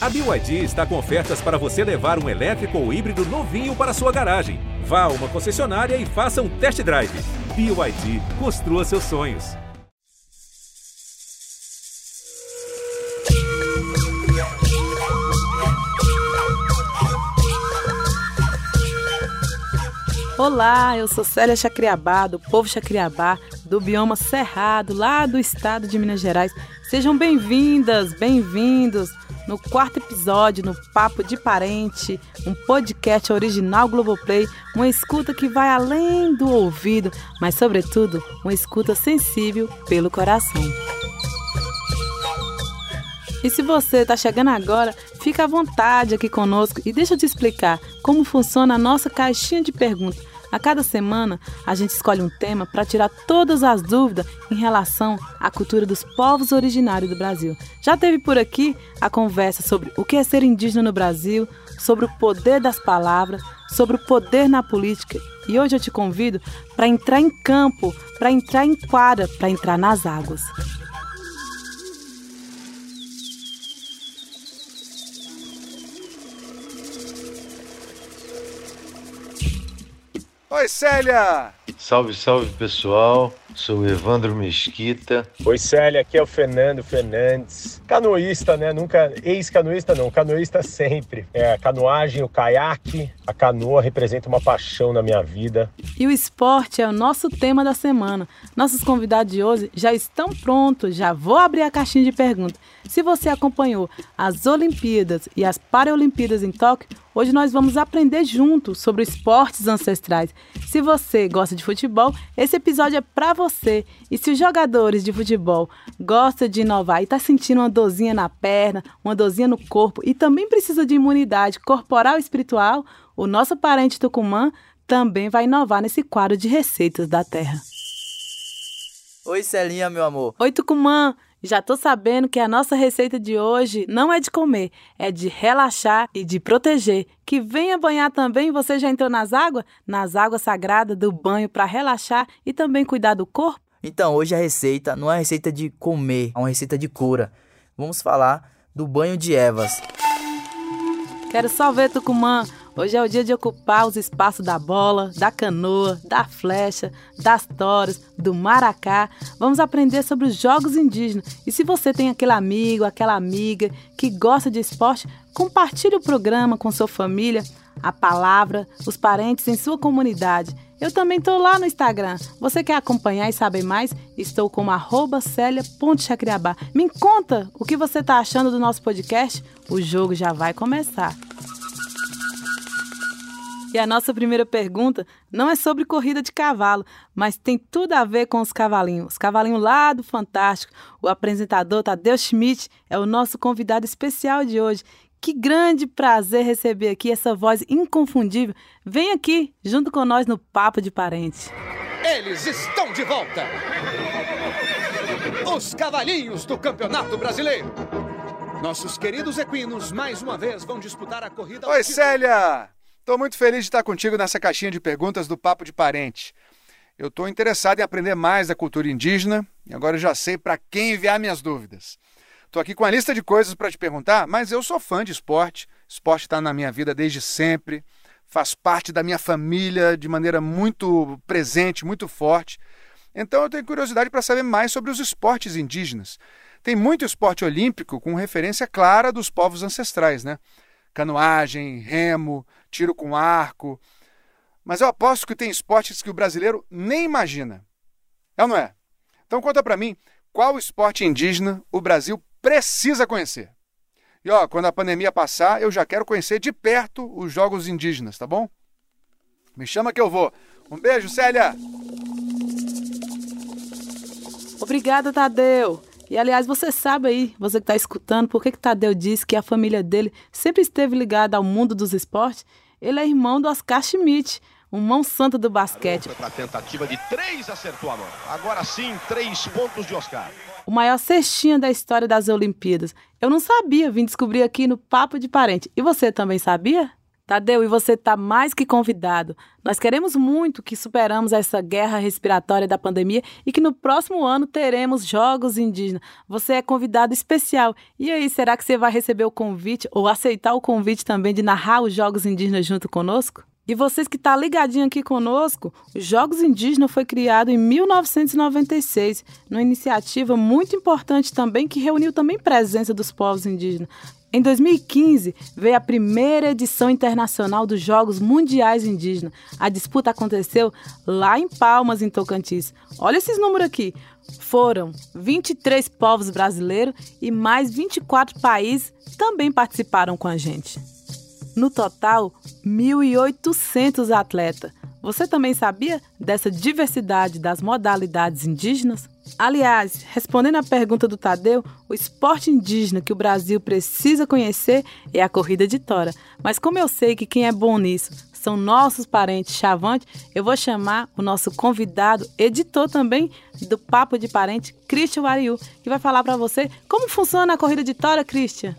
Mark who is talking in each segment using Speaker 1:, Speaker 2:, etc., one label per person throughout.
Speaker 1: A BYD está com ofertas para você levar um elétrico ou híbrido novinho para sua garagem. Vá a uma concessionária e faça um test drive. BYD, construa seus sonhos.
Speaker 2: Olá, eu sou Célia Chacriabá, do povo Chacriabá, do bioma Cerrado, lá do estado de Minas Gerais. Sejam bem-vindas, bem-vindos no quarto episódio no Papo de Parente, um podcast original Globoplay, uma escuta que vai além do ouvido, mas sobretudo uma escuta sensível pelo coração. E se você está chegando agora, fica à vontade aqui conosco e deixa eu te explicar como funciona a nossa caixinha de perguntas. A cada semana, a gente escolhe um tema para tirar todas as dúvidas em relação à cultura dos povos originários do Brasil. Já teve por aqui a conversa sobre o que é ser indígena no Brasil, sobre o poder das palavras, sobre o poder na política. E hoje eu te convido para entrar em campo, para entrar em quadra, para entrar nas águas.
Speaker 3: Oi, Célia!
Speaker 4: Salve, salve pessoal. Sou Evandro Mesquita.
Speaker 5: Oi, Célia, aqui é o Fernando Fernandes. Canoísta, né? Nunca. Ex-canoísta, não. Canoísta sempre. É a canoagem, o caiaque. A canoa representa uma paixão na minha vida.
Speaker 2: E o esporte é o nosso tema da semana. Nossos convidados de hoje já estão prontos. Já vou abrir a caixinha de perguntas. Se você acompanhou as Olimpíadas e as Paralimpíadas em Tóquio, hoje nós vamos aprender juntos sobre esportes ancestrais. Se você gosta de futebol, esse episódio é para você. E se os jogadores de futebol gostam de inovar e está sentindo uma dorzinha na perna, uma dorzinha no corpo e também precisa de imunidade corporal e espiritual, o nosso parente Tucumã também vai inovar nesse quadro de receitas da terra.
Speaker 6: Oi, Celinha, meu amor.
Speaker 2: Oi, Tucumã. Já tô sabendo que a nossa receita de hoje não é de comer, é de relaxar e de proteger. Que venha banhar também, você já entrou nas águas? Nas águas sagradas do banho para relaxar e também cuidar do corpo?
Speaker 6: Então, hoje a receita não é receita de comer, é uma receita de cura. Vamos falar do banho de ervas.
Speaker 2: Quero só ver, Tucumã. Hoje é o dia de ocupar os espaços da bola, da canoa, da flecha, das toras, do maracá. Vamos aprender sobre os jogos indígenas. E se você tem aquele amigo, aquela amiga que gosta de esporte, compartilhe o programa com sua família, a palavra, os parentes em sua comunidade. Eu também estou lá no Instagram. Você quer acompanhar e saber mais? Estou como arroba Célia.chacriabá. Me conta o que você está achando do nosso podcast. O jogo já vai começar. E a nossa primeira pergunta não é sobre corrida de cavalo, mas tem tudo a ver com os cavalinhos. Os cavalinhos lá do Fantástico. O apresentador Tadeu Schmidt é o nosso convidado especial de hoje. Que grande prazer receber aqui essa voz inconfundível. Vem aqui, junto com nós no Papo de Parente.
Speaker 7: Eles estão de volta! Os cavalinhos do Campeonato Brasileiro. Nossos queridos equinos mais uma vez vão disputar a corrida.
Speaker 3: Oi, Célia! Estou muito feliz de estar contigo nessa caixinha de perguntas do Papo de Parente. Eu estou interessado em aprender mais da cultura indígena e agora já sei para quem enviar minhas dúvidas. Estou aqui com a lista de coisas para te perguntar, mas eu sou fã de esporte. Esporte está na minha vida desde sempre, faz parte da minha família de maneira muito presente, muito forte. Então eu tenho curiosidade para saber mais sobre os esportes indígenas. Tem muito esporte olímpico com referência clara dos povos ancestrais, né? Canoagem, remo, tiro com arco. Mas eu aposto que tem esportes que o brasileiro nem imagina. É ou não é? Então conta para mim, qual esporte indígena o Brasil precisa conhecer? E ó, quando a pandemia passar, eu já quero conhecer de perto os jogos indígenas, tá bom? Me chama que eu vou. Um beijo, Célia!
Speaker 2: Obrigada, Tadeu! E aliás, você sabe aí, você que está escutando, por que, que Tadeu disse que a família dele sempre esteve ligada ao mundo dos esportes? Ele é irmão do Oscar Schmidt, um mão santa do basquete.
Speaker 8: Para a tentativa de três, acertou a mão. Agora sim, três pontos de Oscar.
Speaker 2: O maior cestinha da história das Olimpíadas. Eu não sabia, vim descobrir aqui no Papo de Parente. E você também sabia? Tadeu, e você está mais que convidado. Nós queremos muito que superamos essa guerra respiratória da pandemia e que no próximo ano teremos Jogos Indígenas. Você é convidado especial. E aí, será que você vai receber o convite ou aceitar o convite também de narrar os Jogos Indígenas junto conosco? E vocês que estão tá ligadinho aqui conosco, os Jogos Indígenas foi criado em 1996, numa iniciativa muito importante também que reuniu também presença dos povos indígenas. Em 2015, veio a primeira edição internacional dos Jogos Mundiais Indígenas. A disputa aconteceu lá em Palmas, em Tocantins. Olha esses números aqui. Foram 23 povos brasileiros e mais 24 países também participaram com a gente. No total, 1.800 atletas. Você também sabia dessa diversidade das modalidades indígenas? Aliás, respondendo à pergunta do Tadeu, o esporte indígena que o Brasil precisa conhecer é a corrida de tora. Mas como eu sei que quem é bom nisso são nossos parentes chavantes, eu vou chamar o nosso convidado, editor também do Papo de Parente, Christian Wariu, que vai falar para você como funciona a corrida de tora, Christian.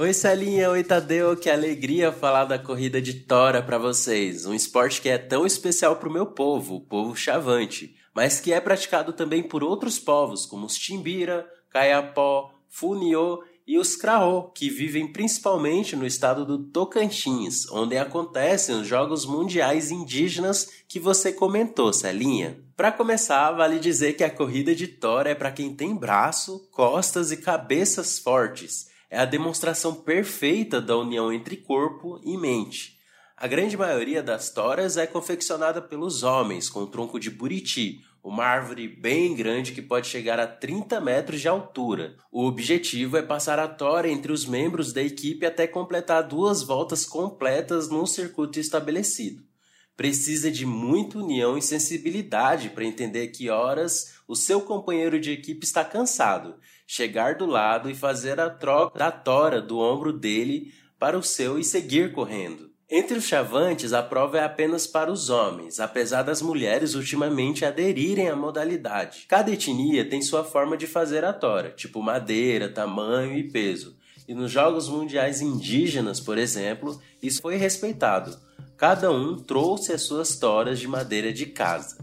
Speaker 9: Oi Celinha, oi Tadeu, que alegria falar da corrida de tora para vocês, um esporte que é tão especial para o meu povo, o povo chavante, mas que é praticado também por outros povos como os Timbira, Caiapó, Funiô e os Craô, que vivem principalmente no estado do Tocantins, onde acontecem os Jogos Mundiais Indígenas que você comentou, Celinha. Para começar, vale dizer que a corrida de tora é para quem tem braço, costas e cabeças fortes é a demonstração perfeita da união entre corpo e mente. A grande maioria das toras é confeccionada pelos homens com tronco de buriti, uma árvore bem grande que pode chegar a 30 metros de altura. O objetivo é passar a tora entre os membros da equipe até completar duas voltas completas num circuito estabelecido. Precisa de muita união e sensibilidade para entender que horas o seu companheiro de equipe está cansado chegar do lado e fazer a troca da tora do ombro dele para o seu e seguir correndo. Entre os chavantes, a prova é apenas para os homens, apesar das mulheres ultimamente aderirem à modalidade. Cada etnia tem sua forma de fazer a tora, tipo madeira, tamanho e peso. E nos Jogos Mundiais Indígenas, por exemplo, isso foi respeitado. Cada um trouxe as suas toras de madeira de casa.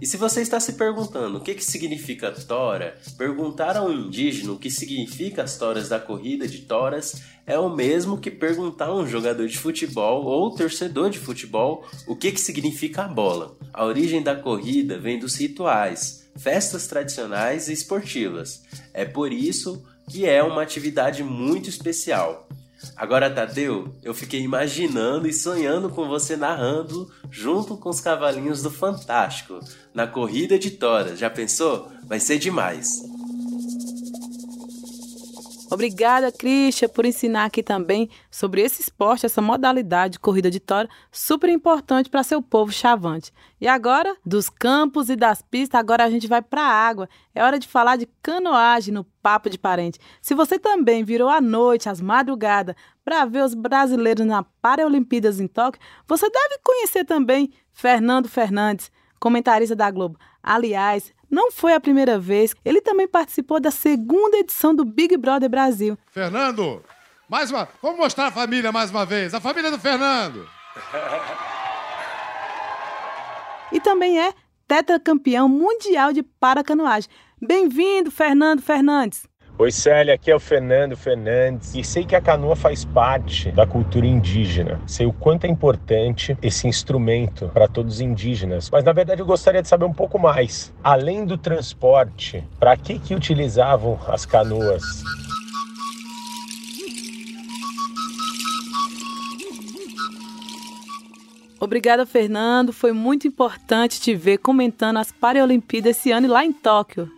Speaker 9: E se você está se perguntando o que, que significa tora, perguntar a um indígena o que significa as toras da corrida de toras é o mesmo que perguntar a um jogador de futebol ou torcedor de futebol o que, que significa a bola. A origem da corrida vem dos rituais, festas tradicionais e esportivas. É por isso que é uma atividade muito especial. Agora, Tadeu, eu fiquei imaginando e sonhando com você narrando junto com os cavalinhos do Fantástico, na corrida de toras. Já pensou? Vai ser demais.
Speaker 2: Obrigada, Christian, por ensinar aqui também sobre esse esporte, essa modalidade de corrida de tora, super importante para seu povo chavante. E agora, dos campos e das pistas, agora a gente vai para a água. É hora de falar de canoagem no Papo de Parente. Se você também virou à noite, às madrugadas, para ver os brasileiros na Paralimpíadas em Tóquio, você deve conhecer também Fernando Fernandes, comentarista da Globo. Aliás, não foi a primeira vez, ele também participou da segunda edição do Big Brother Brasil.
Speaker 10: Fernando, mais uma. Vamos mostrar a família mais uma vez. A família do Fernando.
Speaker 2: e também é tetracampeão mundial de paracanoagem. Bem-vindo, Fernando Fernandes.
Speaker 5: Oi, Célia, aqui é o Fernando Fernandes e sei que a canoa faz parte da cultura indígena. Sei o quanto é importante esse instrumento para todos os indígenas. Mas na verdade eu gostaria de saber um pouco mais. Além do transporte, para que que utilizavam as canoas?
Speaker 2: Obrigada, Fernando. Foi muito importante te ver comentando as Paralimpíadas esse ano lá em Tóquio.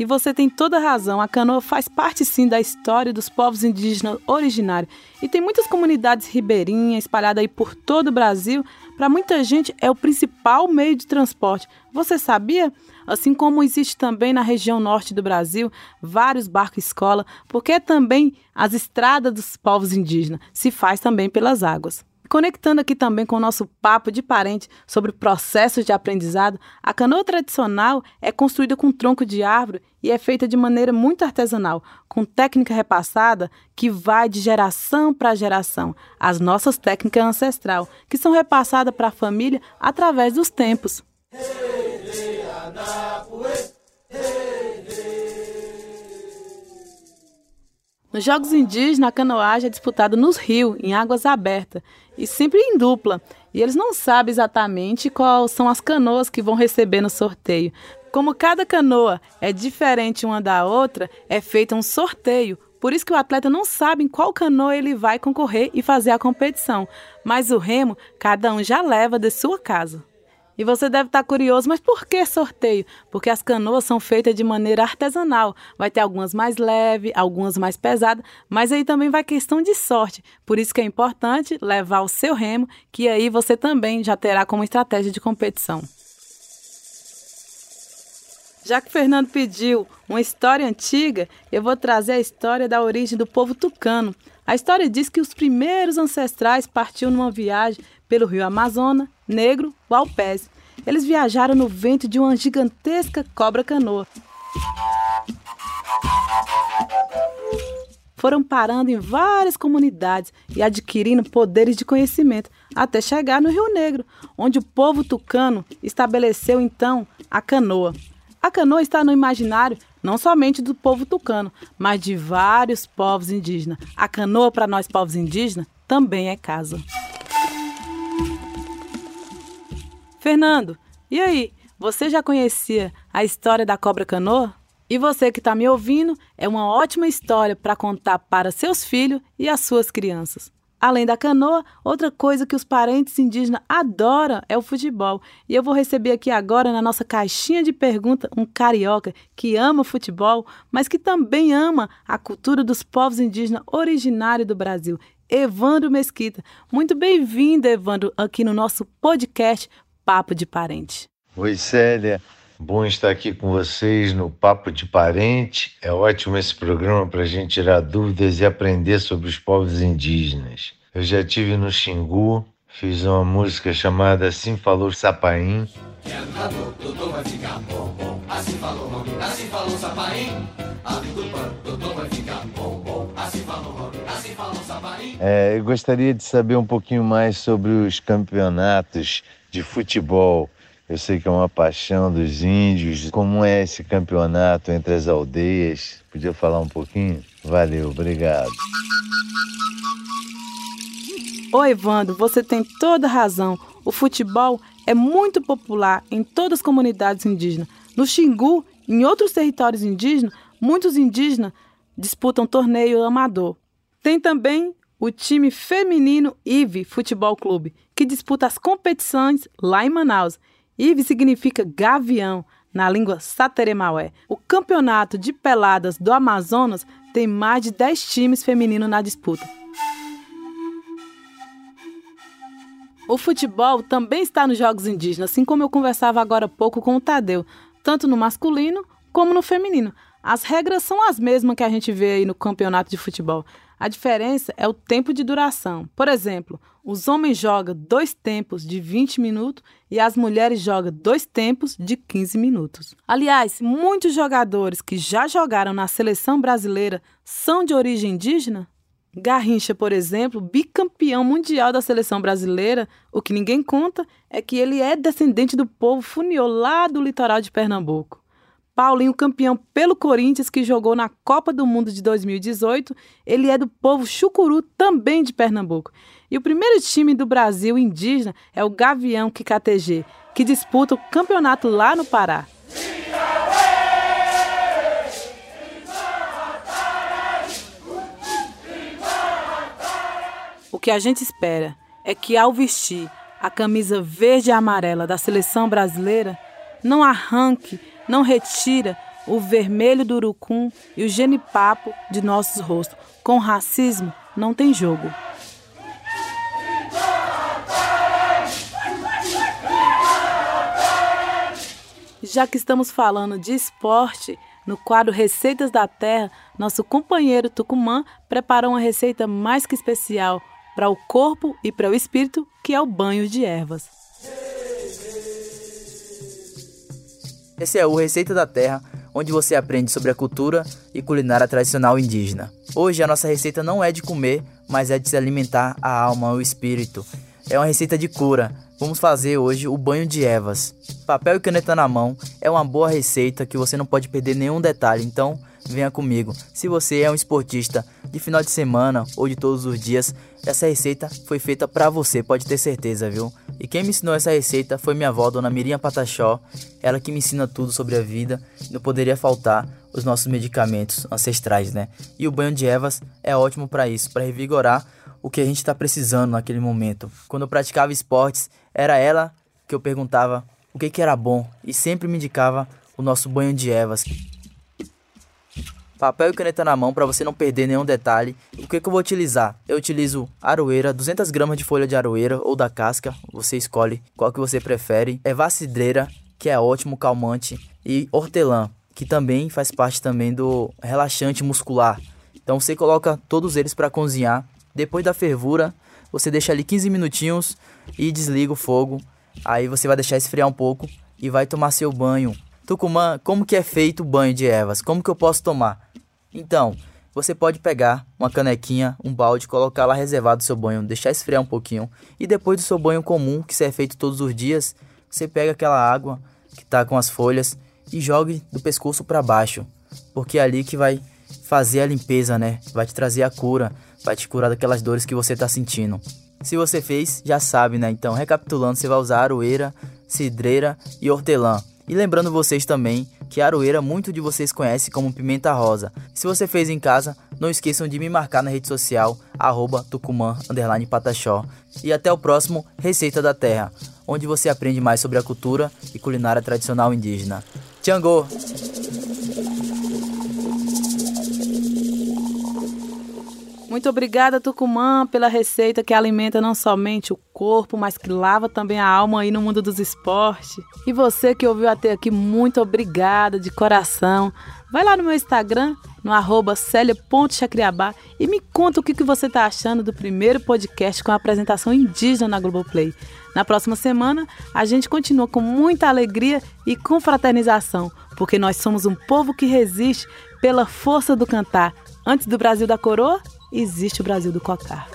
Speaker 2: E você tem toda a razão, a canoa faz parte sim da história dos povos indígenas originários. E tem muitas comunidades ribeirinhas espalhadas aí por todo o Brasil. Para muita gente é o principal meio de transporte. Você sabia? Assim como existe também na região norte do Brasil vários barcos escola, porque também as estradas dos povos indígenas se faz também pelas águas. Conectando aqui também com o nosso papo de parente sobre processos de aprendizado, a canoa tradicional é construída com tronco de árvore e é feita de maneira muito artesanal, com técnica repassada que vai de geração para geração, as nossas técnicas ancestral, que são repassadas para a família através dos tempos. Nos Jogos Indígenas, a canoagem é disputada nos rios, em águas abertas, e sempre em dupla. E eles não sabem exatamente quais são as canoas que vão receber no sorteio. Como cada canoa é diferente uma da outra, é feito um sorteio. Por isso que o atleta não sabe em qual canoa ele vai concorrer e fazer a competição. Mas o remo, cada um já leva de sua casa. E você deve estar curioso, mas por que sorteio? Porque as canoas são feitas de maneira artesanal. Vai ter algumas mais leves, algumas mais pesadas, mas aí também vai questão de sorte. Por isso que é importante levar o seu remo, que aí você também já terá como estratégia de competição. Já que o Fernando pediu uma história antiga, eu vou trazer a história da origem do povo tucano. A história diz que os primeiros ancestrais partiam numa viagem pelo rio Amazonas, Negro, Valpés. Eles viajaram no vento de uma gigantesca cobra-canoa. Foram parando em várias comunidades e adquirindo poderes de conhecimento, até chegar no Rio Negro, onde o povo tucano estabeleceu então a canoa. A canoa está no imaginário não somente do povo tucano, mas de vários povos indígenas. A canoa, para nós povos indígenas, também é casa. Fernando, e aí? Você já conhecia a história da cobra canoa? E você que está me ouvindo, é uma ótima história para contar para seus filhos e as suas crianças. Além da canoa, outra coisa que os parentes indígenas adoram é o futebol. E eu vou receber aqui agora na nossa caixinha de pergunta um carioca que ama futebol, mas que também ama a cultura dos povos indígenas originários do Brasil. Evandro Mesquita. Muito bem-vindo, Evandro, aqui no nosso podcast Papo de Parente.
Speaker 4: Oi, Célia. Bom estar aqui com vocês no Papo de Parente. É ótimo esse programa para a gente tirar dúvidas e aprender sobre os povos indígenas. Eu já tive no Xingu, fiz uma música chamada Assim Falou Sapaim. É, eu gostaria de saber um pouquinho mais sobre os campeonatos de futebol. Eu sei que é uma paixão dos índios. Como é esse campeonato entre as aldeias? Podia falar um pouquinho? Valeu, obrigado.
Speaker 2: Oi, Evandro, você tem toda razão. O futebol é muito popular em todas as comunidades indígenas. No Xingu, em outros territórios indígenas, muitos indígenas disputam torneio amador. Tem também o time feminino IVE Futebol Clube, que disputa as competições lá em Manaus. IVE significa gavião na língua sateremaué. O campeonato de peladas do Amazonas tem mais de 10 times femininos na disputa. O futebol também está nos Jogos Indígenas, assim como eu conversava agora há pouco com o Tadeu, tanto no masculino como no feminino. As regras são as mesmas que a gente vê aí no campeonato de futebol. A diferença é o tempo de duração. Por exemplo, os homens jogam dois tempos de 20 minutos e as mulheres jogam dois tempos de 15 minutos. Aliás, muitos jogadores que já jogaram na seleção brasileira são de origem indígena. Garrincha, por exemplo, bicampeão mundial da seleção brasileira, o que ninguém conta é que ele é descendente do povo funiô lá do litoral de Pernambuco. Paulinho, campeão pelo Corinthians, que jogou na Copa do Mundo de 2018. Ele é do povo chucuru, também de Pernambuco. E o primeiro time do Brasil indígena é o Gavião KTG, que disputa o campeonato lá no Pará. O que a gente espera é que ao vestir a camisa verde e amarela da seleção brasileira, não arranque não retira o vermelho do urucum e o genipapo de nossos rostos. Com racismo não tem jogo. Já que estamos falando de esporte, no quadro Receitas da Terra, nosso companheiro Tucumã preparou uma receita mais que especial, para o corpo e para o espírito, que é o banho de ervas.
Speaker 6: Esse é o Receita da Terra, onde você aprende sobre a cultura e culinária tradicional indígena. Hoje a nossa receita não é de comer, mas é de se alimentar a alma, o espírito. É uma receita de cura. Vamos fazer hoje o banho de ervas. Papel e caneta na mão é uma boa receita que você não pode perder nenhum detalhe, então venha comigo. Se você é um esportista de final de semana ou de todos os dias, essa receita foi feita para você, pode ter certeza, viu? E quem me ensinou essa receita foi minha avó, Dona Mirinha Pataxó, ela que me ensina tudo sobre a vida. Não poderia faltar os nossos medicamentos ancestrais, né? E o banho de ervas é ótimo para isso, para revigorar o que a gente está precisando naquele momento. Quando eu praticava esportes, era ela que eu perguntava o que, que era bom e sempre me indicava o nosso banho de ervas, papel e caneta na mão para você não perder nenhum detalhe. O que, que eu vou utilizar? Eu utilizo aroeira, 200 gramas de folha de aroeira ou da casca, você escolhe qual que você prefere. É cidreira, que é ótimo calmante, e hortelã, que também faz parte também do relaxante muscular. Então você coloca todos eles para cozinhar. Depois da fervura, você deixa ali 15 minutinhos e desliga o fogo. Aí você vai deixar esfriar um pouco e vai tomar seu banho. Tucumã, como que é feito o banho de ervas? Como que eu posso tomar? Então, você pode pegar uma canequinha, um balde, colocar lá reservado o seu banho, deixar esfriar um pouquinho. E depois do seu banho comum, que é feito todos os dias, você pega aquela água que está com as folhas e jogue do pescoço para baixo. Porque é ali que vai fazer a limpeza, né? Vai te trazer a cura, vai te curar daquelas dores que você está sentindo. Se você fez, já sabe, né? Então, recapitulando, você vai usar aroeira, cidreira e hortelã. E lembrando vocês também que a aroeira muito de vocês conhecem como pimenta rosa. Se você fez em casa, não esqueçam de me marcar na rede social, arroba. E até o próximo Receita da Terra, onde você aprende mais sobre a cultura e culinária tradicional indígena. Tchangô!
Speaker 2: Muito obrigada, Tucumã, pela receita que alimenta não somente o corpo, mas que lava também a alma aí no mundo dos esportes. E você que ouviu até aqui, muito obrigada de coração. Vai lá no meu Instagram, no arroba Célia.chacriabá e me conta o que, você está achando do primeiro podcast com a apresentação indígena na Globoplay. Na próxima semana, a gente continua com muita alegria e confraternização, porque nós somos um povo que resiste pela força do cantar. Antes do Brasil da coroa, existe o Brasil do cocar.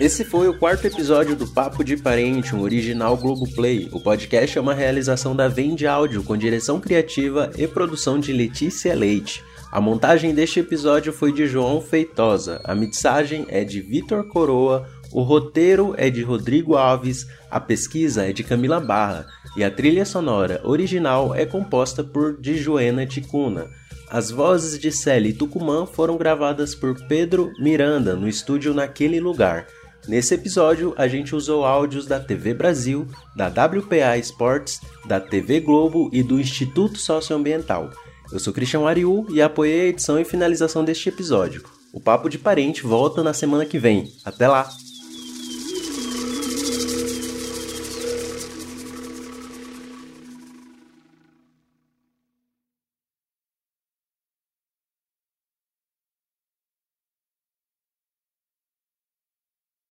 Speaker 9: Esse foi o quarto episódio do Papo de Parente, um original Globoplay. O podcast é uma realização da Vende Áudio, com direção criativa e produção de Letícia Leite. A montagem deste episódio foi de João Feitosa, a mixagem é de Vitor Coroa, o roteiro é de Rodrigo Alves, a pesquisa é de Camila Barra e a trilha sonora original é composta por Dijoena Ticuna. As vozes de Célia e Tucumã foram gravadas por Pedro Miranda no estúdio Naquele Lugar. Nesse episódio, a gente usou áudios da TV Brasil, da WPA Sports, da TV Globo e do Instituto Socioambiental. Eu sou Cristian Ariu e apoiei a edição e finalização deste episódio. O Papo de Parente volta na semana que vem. Até lá!